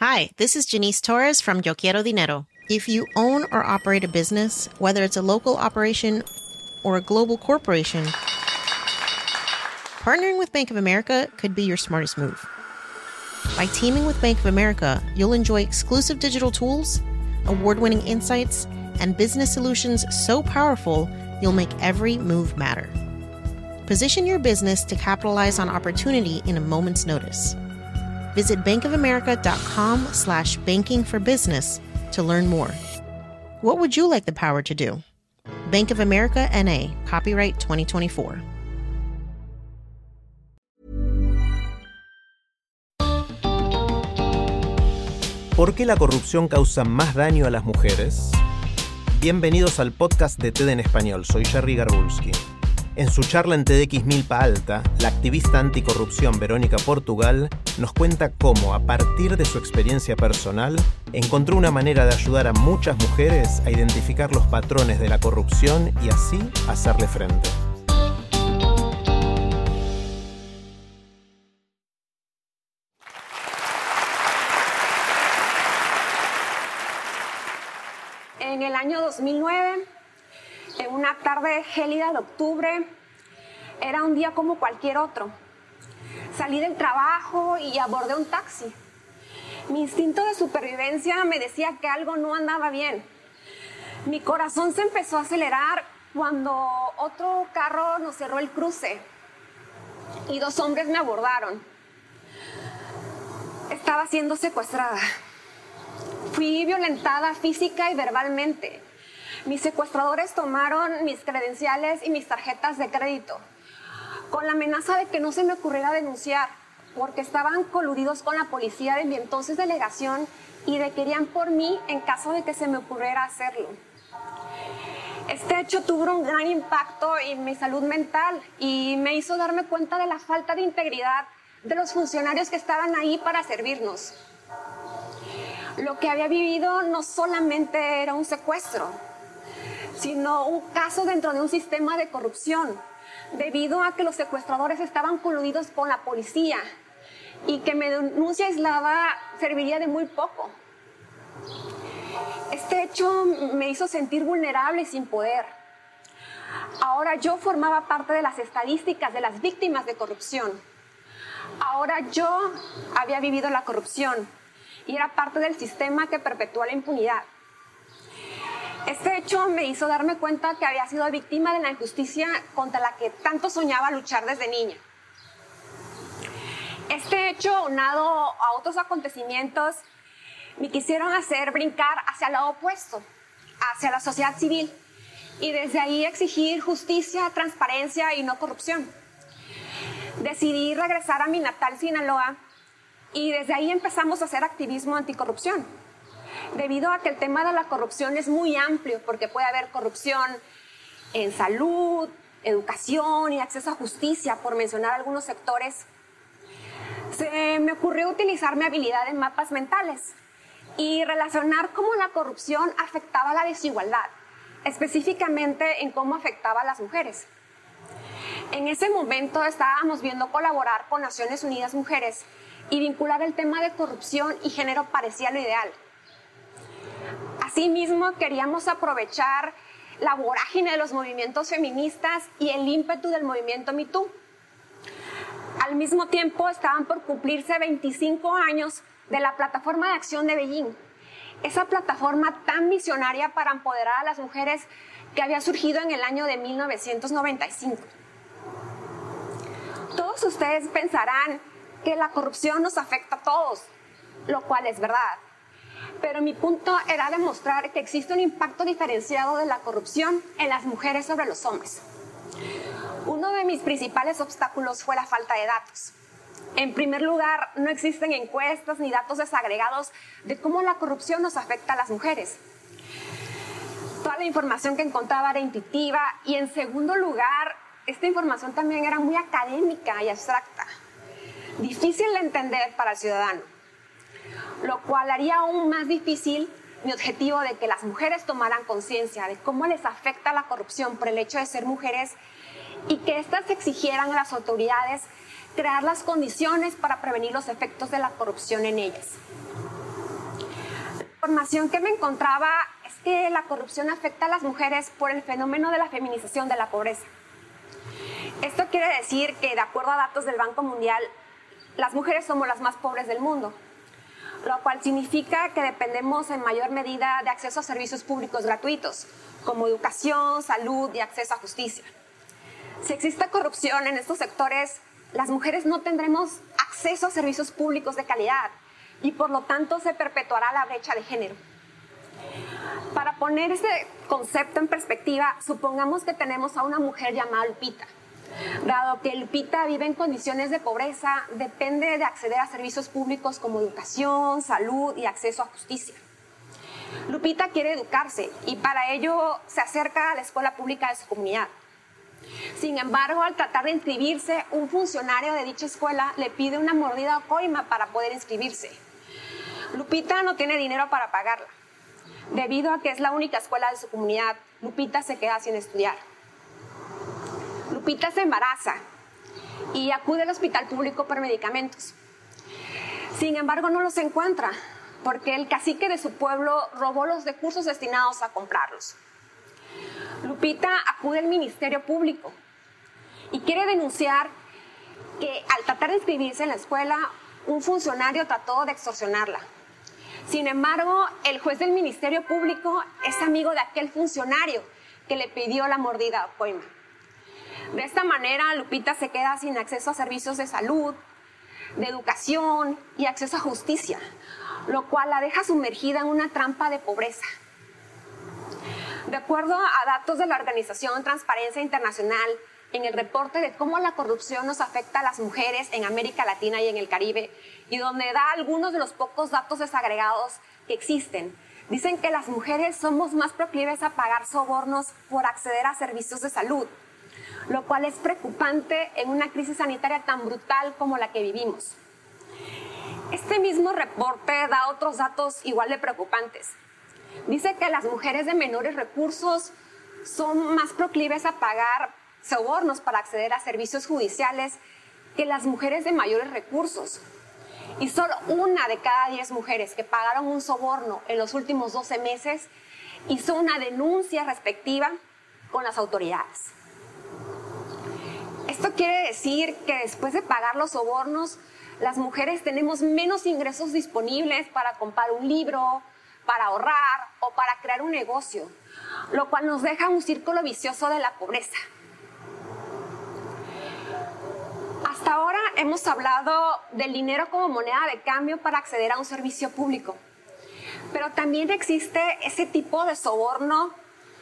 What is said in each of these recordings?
Hi, this is Janice Torres from Yo Quiero Dinero. If you own or operate a business, whether it's a local operation or a global corporation, partnering with Bank of America could be your smartest move. By teaming with Bank of America, you'll enjoy exclusive digital tools, award winning insights, and business solutions so powerful you'll make every move matter. Position your business to capitalize on opportunity in a moment's notice. Visit bankofamerica.com slash banking for business to learn more. What would you like the power to do? Bank of America NA, copyright 2024. ¿Por qué la corrupción causa más daño a las mujeres? Bienvenidos al podcast de TED en español, soy Jerry Garbulski. En su charla en TEDx Milpa Alta, la activista anticorrupción Verónica Portugal nos cuenta cómo, a partir de su experiencia personal, encontró una manera de ayudar a muchas mujeres a identificar los patrones de la corrupción y así hacerle frente. En el año 2009, en una tarde gélida de octubre, era un día como cualquier otro. Salí del trabajo y abordé un taxi. Mi instinto de supervivencia me decía que algo no andaba bien. Mi corazón se empezó a acelerar cuando otro carro nos cerró el cruce y dos hombres me abordaron. Estaba siendo secuestrada. Fui violentada física y verbalmente. Mis secuestradores tomaron mis credenciales y mis tarjetas de crédito, con la amenaza de que no se me ocurriera denunciar, porque estaban coludidos con la policía de mi entonces delegación y de querían por mí en caso de que se me ocurriera hacerlo. Este hecho tuvo un gran impacto en mi salud mental y me hizo darme cuenta de la falta de integridad de los funcionarios que estaban ahí para servirnos. Lo que había vivido no solamente era un secuestro, sino un caso dentro de un sistema de corrupción, debido a que los secuestradores estaban coludidos con la policía y que mi denuncia aislada serviría de muy poco. Este hecho me hizo sentir vulnerable y sin poder. Ahora yo formaba parte de las estadísticas de las víctimas de corrupción. Ahora yo había vivido la corrupción y era parte del sistema que perpetúa la impunidad. Este hecho me hizo darme cuenta que había sido víctima de la injusticia contra la que tanto soñaba luchar desde niña. Este hecho, unado a otros acontecimientos, me quisieron hacer brincar hacia el lado opuesto, hacia la sociedad civil, y desde ahí exigir justicia, transparencia y no corrupción. Decidí regresar a mi natal Sinaloa y desde ahí empezamos a hacer activismo anticorrupción debido a que el tema de la corrupción es muy amplio, porque puede haber corrupción en salud, educación y acceso a justicia, por mencionar algunos sectores, se me ocurrió utilizar mi habilidad en mapas mentales y relacionar cómo la corrupción afectaba la desigualdad, específicamente en cómo afectaba a las mujeres. En ese momento estábamos viendo colaborar con Naciones Unidas Mujeres y vincular el tema de corrupción y género parecía lo ideal. Asimismo, queríamos aprovechar la vorágine de los movimientos feministas y el ímpetu del movimiento MeToo. Al mismo tiempo, estaban por cumplirse 25 años de la Plataforma de Acción de Beijing, esa plataforma tan visionaria para empoderar a las mujeres que había surgido en el año de 1995. Todos ustedes pensarán que la corrupción nos afecta a todos, lo cual es verdad pero mi punto era demostrar que existe un impacto diferenciado de la corrupción en las mujeres sobre los hombres. Uno de mis principales obstáculos fue la falta de datos. En primer lugar, no existen encuestas ni datos desagregados de cómo la corrupción nos afecta a las mujeres. Toda la información que encontraba era intuitiva y en segundo lugar, esta información también era muy académica y abstracta, difícil de entender para el ciudadano lo cual haría aún más difícil mi objetivo de que las mujeres tomaran conciencia de cómo les afecta la corrupción por el hecho de ser mujeres y que éstas exigieran a las autoridades crear las condiciones para prevenir los efectos de la corrupción en ellas. información que me encontraba es que la corrupción afecta a las mujeres por el fenómeno de la feminización de la pobreza. Esto quiere decir que, de acuerdo a datos del Banco Mundial, las mujeres somos las más pobres del mundo, lo cual significa que dependemos en mayor medida de acceso a servicios públicos gratuitos, como educación, salud y acceso a justicia. Si existe corrupción en estos sectores, las mujeres no tendremos acceso a servicios públicos de calidad y por lo tanto se perpetuará la brecha de género. Para poner ese concepto en perspectiva, supongamos que tenemos a una mujer llamada Lupita. Dado que Lupita vive en condiciones de pobreza, depende de acceder a servicios públicos como educación, salud y acceso a justicia. Lupita quiere educarse y para ello se acerca a la escuela pública de su comunidad. Sin embargo, al tratar de inscribirse, un funcionario de dicha escuela le pide una mordida o coima para poder inscribirse. Lupita no tiene dinero para pagarla. Debido a que es la única escuela de su comunidad, Lupita se queda sin estudiar. Lupita se embaraza y acude al hospital público por medicamentos. Sin embargo, no los encuentra porque el cacique de su pueblo robó los recursos destinados a comprarlos. Lupita acude al Ministerio Público y quiere denunciar que al tratar de inscribirse en la escuela, un funcionario trató de extorsionarla. Sin embargo, el juez del Ministerio Público es amigo de aquel funcionario que le pidió la mordida a coima. De esta manera, Lupita se queda sin acceso a servicios de salud, de educación y acceso a justicia, lo cual la deja sumergida en una trampa de pobreza. De acuerdo a datos de la organización Transparencia Internacional, en el reporte de cómo la corrupción nos afecta a las mujeres en América Latina y en el Caribe, y donde da algunos de los pocos datos desagregados que existen, dicen que las mujeres somos más proclives a pagar sobornos por acceder a servicios de salud, lo cual es preocupante en una crisis sanitaria tan brutal como la que vivimos. Este mismo reporte da otros datos igual de preocupantes. Dice que las mujeres de menores recursos son más proclives a pagar sobornos para acceder a servicios judiciales que las mujeres de mayores recursos. Y solo una de cada diez mujeres que pagaron un soborno en los últimos 12 meses hizo una denuncia respectiva con las autoridades. Esto quiere decir que después de pagar los sobornos, las mujeres tenemos menos ingresos disponibles para comprar un libro, para ahorrar o para crear un negocio, lo cual nos deja un círculo vicioso de la pobreza. Hasta ahora hemos hablado del dinero como moneda de cambio para acceder a un servicio público, pero también existe ese tipo de soborno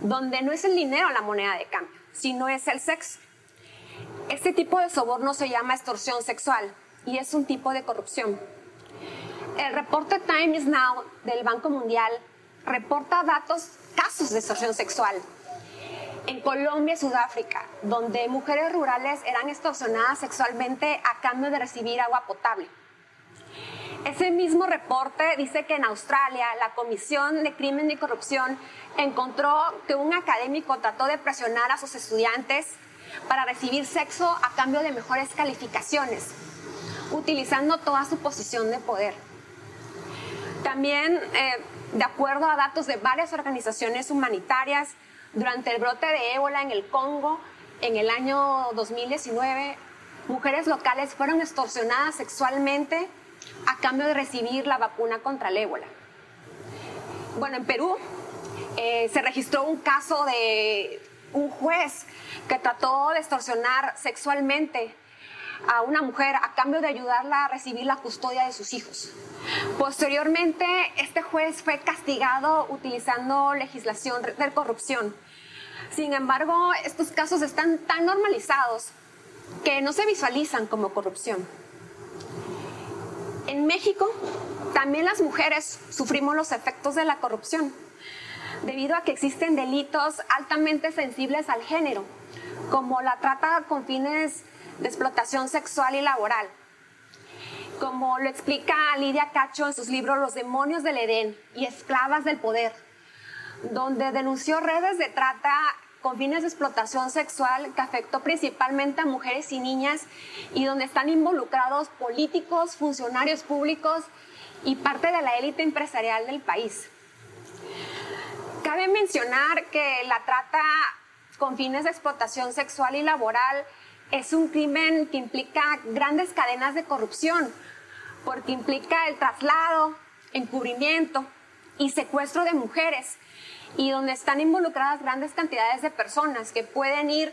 donde no es el dinero la moneda de cambio, sino es el sexo. Este tipo de soborno se llama extorsión sexual y es un tipo de corrupción. El reporte Time is Now del Banco Mundial reporta datos, casos de extorsión sexual en Colombia y Sudáfrica, donde mujeres rurales eran extorsionadas sexualmente a cambio de recibir agua potable. Ese mismo reporte dice que en Australia la Comisión de Crimen y Corrupción encontró que un académico trató de presionar a sus estudiantes para recibir sexo a cambio de mejores calificaciones, utilizando toda su posición de poder. También, eh, de acuerdo a datos de varias organizaciones humanitarias, durante el brote de ébola en el Congo, en el año 2019, mujeres locales fueron extorsionadas sexualmente a cambio de recibir la vacuna contra el ébola. Bueno, en Perú eh, se registró un caso de un juez que trató de extorsionar sexualmente a una mujer a cambio de ayudarla a recibir la custodia de sus hijos. Posteriormente, este juez fue castigado utilizando legislación de corrupción. Sin embargo, estos casos están tan normalizados que no se visualizan como corrupción. En México, también las mujeres sufrimos los efectos de la corrupción debido a que existen delitos altamente sensibles al género, como la trata con fines de explotación sexual y laboral. Como lo explica Lidia Cacho en sus libros Los demonios del Edén y Esclavas del Poder, donde denunció redes de trata con fines de explotación sexual que afectó principalmente a mujeres y niñas y donde están involucrados políticos, funcionarios públicos y parte de la élite empresarial del país. Cabe mencionar que la trata con fines de explotación sexual y laboral es un crimen que implica grandes cadenas de corrupción, porque implica el traslado, encubrimiento y secuestro de mujeres, y donde están involucradas grandes cantidades de personas que pueden ir,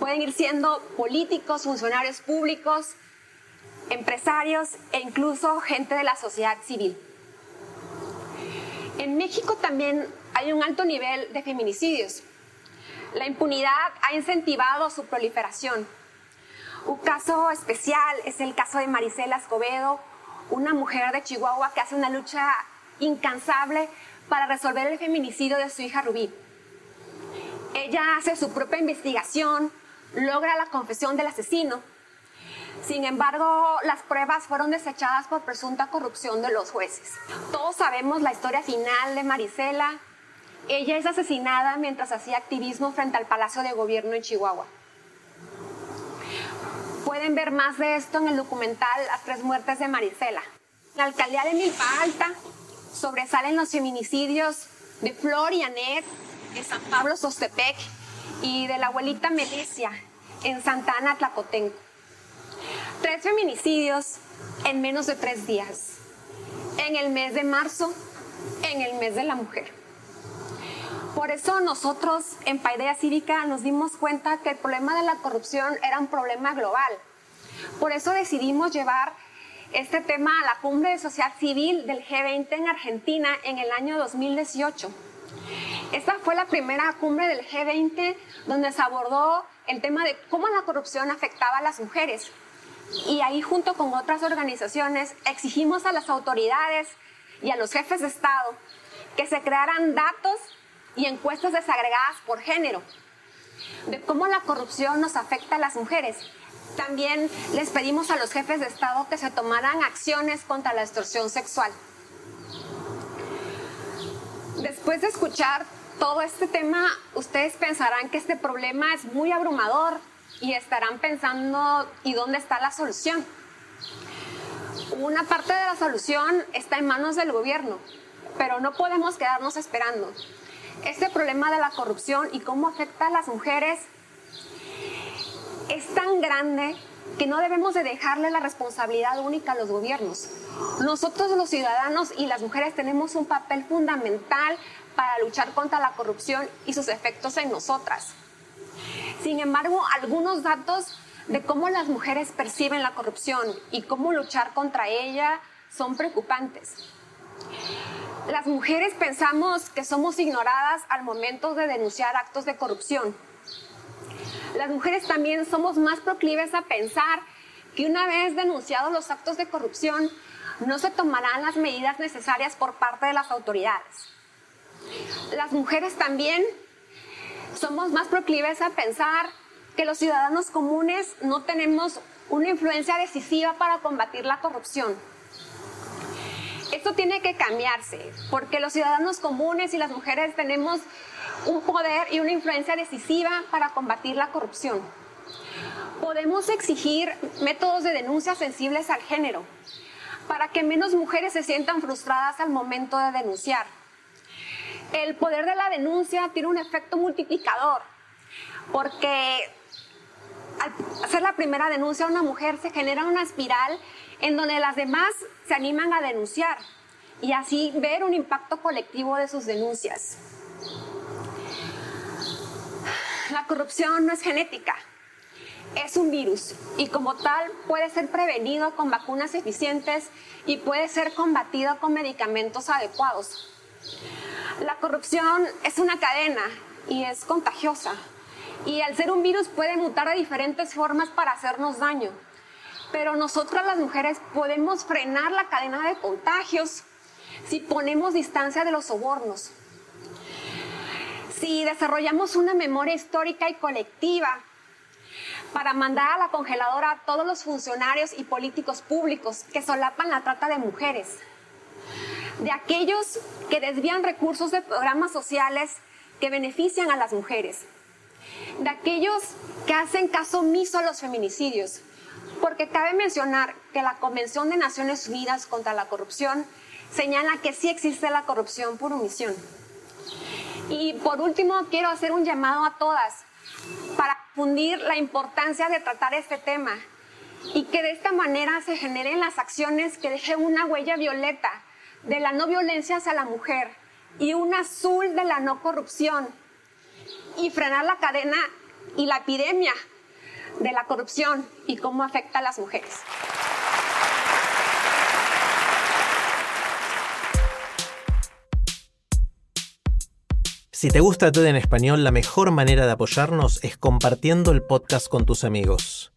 pueden ir siendo políticos, funcionarios públicos, empresarios e incluso gente de la sociedad civil. En México también hay un alto nivel de feminicidios. La impunidad ha incentivado su proliferación. Un caso especial es el caso de Marisela Escobedo, una mujer de Chihuahua que hace una lucha incansable para resolver el feminicidio de su hija Rubí. Ella hace su propia investigación, logra la confesión del asesino. Sin embargo, las pruebas fueron desechadas por presunta corrupción de los jueces. Todos sabemos la historia final de Marisela. Ella es asesinada mientras hacía activismo frente al Palacio de Gobierno en Chihuahua. Pueden ver más de esto en el documental Las tres muertes de Marisela. La alcaldía de Milpa Alta sobresalen los feminicidios de Flor y Anet en San Pablo Sostepec y de la abuelita Melicia en Santana Tlacotenco. Tres feminicidios en menos de tres días. En el mes de marzo, en el mes de la mujer. Por eso nosotros en Paideia Cívica nos dimos cuenta que el problema de la corrupción era un problema global. Por eso decidimos llevar este tema a la cumbre de sociedad civil del G20 en Argentina en el año 2018. Esta fue la primera cumbre del G20 donde se abordó el tema de cómo la corrupción afectaba a las mujeres. Y ahí junto con otras organizaciones exigimos a las autoridades y a los jefes de Estado que se crearan datos y encuestas desagregadas por género de cómo la corrupción nos afecta a las mujeres también les pedimos a los jefes de Estado que se tomaran acciones contra la extorsión sexual. Después de escuchar todo este tema, ustedes pensarán que este problema es muy abrumador y estarán pensando, ¿y dónde está la solución? Una parte de la solución está en manos del gobierno, pero no podemos quedarnos esperando. Este problema de la corrupción y cómo afecta a las mujeres es tan grande que no debemos de dejarle la responsabilidad única a los gobiernos. Nosotros los ciudadanos y las mujeres tenemos un papel fundamental para luchar contra la corrupción y sus efectos en nosotras. Sin embargo, algunos datos de cómo las mujeres perciben la corrupción y cómo luchar contra ella son preocupantes. Las mujeres pensamos que somos ignoradas al momento de denunciar actos de corrupción las mujeres también somos más proclives a pensar que una vez denunciados los actos de corrupción, no se tomarán las medidas necesarias por parte de las autoridades. Las mujeres también somos más proclives a pensar que los ciudadanos comunes no tenemos una influencia decisiva para combatir la corrupción. Esto tiene que cambiarse, porque los ciudadanos comunes y las mujeres tenemos un poder y una influencia decisiva para combatir la corrupción. Podemos exigir métodos de denuncia sensibles al género para que menos mujeres se sientan frustradas al momento de denunciar. El poder de la denuncia tiene un efecto multiplicador porque al hacer la primera denuncia a una mujer se genera una espiral en donde las demás se animan a denunciar y así ver un impacto colectivo de sus denuncias. La corrupción no es genética, es un virus y como tal puede ser prevenido con vacunas eficientes y puede ser combatido con medicamentos adecuados. La corrupción es una cadena y es contagiosa. Y al ser un virus puede mutar de diferentes formas para hacernos daño. Pero nosotras las mujeres podemos frenar la cadena de contagios si ponemos distancia de los sobornos, si desarrollamos una memoria histórica y colectiva para mandar a la congeladora a todos los funcionarios y políticos públicos que solapan la trata de mujeres, de aquellos que desvían recursos de programas sociales que benefician a las mujeres, de aquellos que hacen caso omiso a los feminicidios, porque cabe mencionar que la Convención de Naciones Unidas contra la Corrupción señala que sí existe la corrupción por omisión. Y por último, quiero hacer un llamado a todas para fundir la importancia de tratar este tema y que de esta manera se generen las acciones que dejen una huella violeta de la no violencia hacia la mujer y un azul de la no corrupción y frenar la cadena y la epidemia de la corrupción y cómo afecta a las mujeres. Si te gusta TED en español, la mejor manera de apoyarnos es compartiendo el podcast con tus amigos.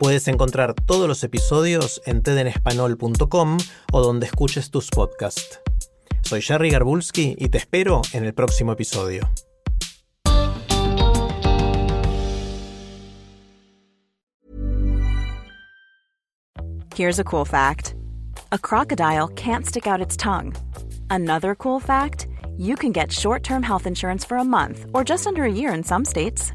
Puedes encontrar todos los episodios en tedenespanol.com o donde escuches tus podcasts. Soy Jerry Garbulski y te espero en el próximo episodio. Here's a cool fact a crocodile can't stick out its tongue. Another cool fact you can get short term health insurance for a month or just under a year in some states.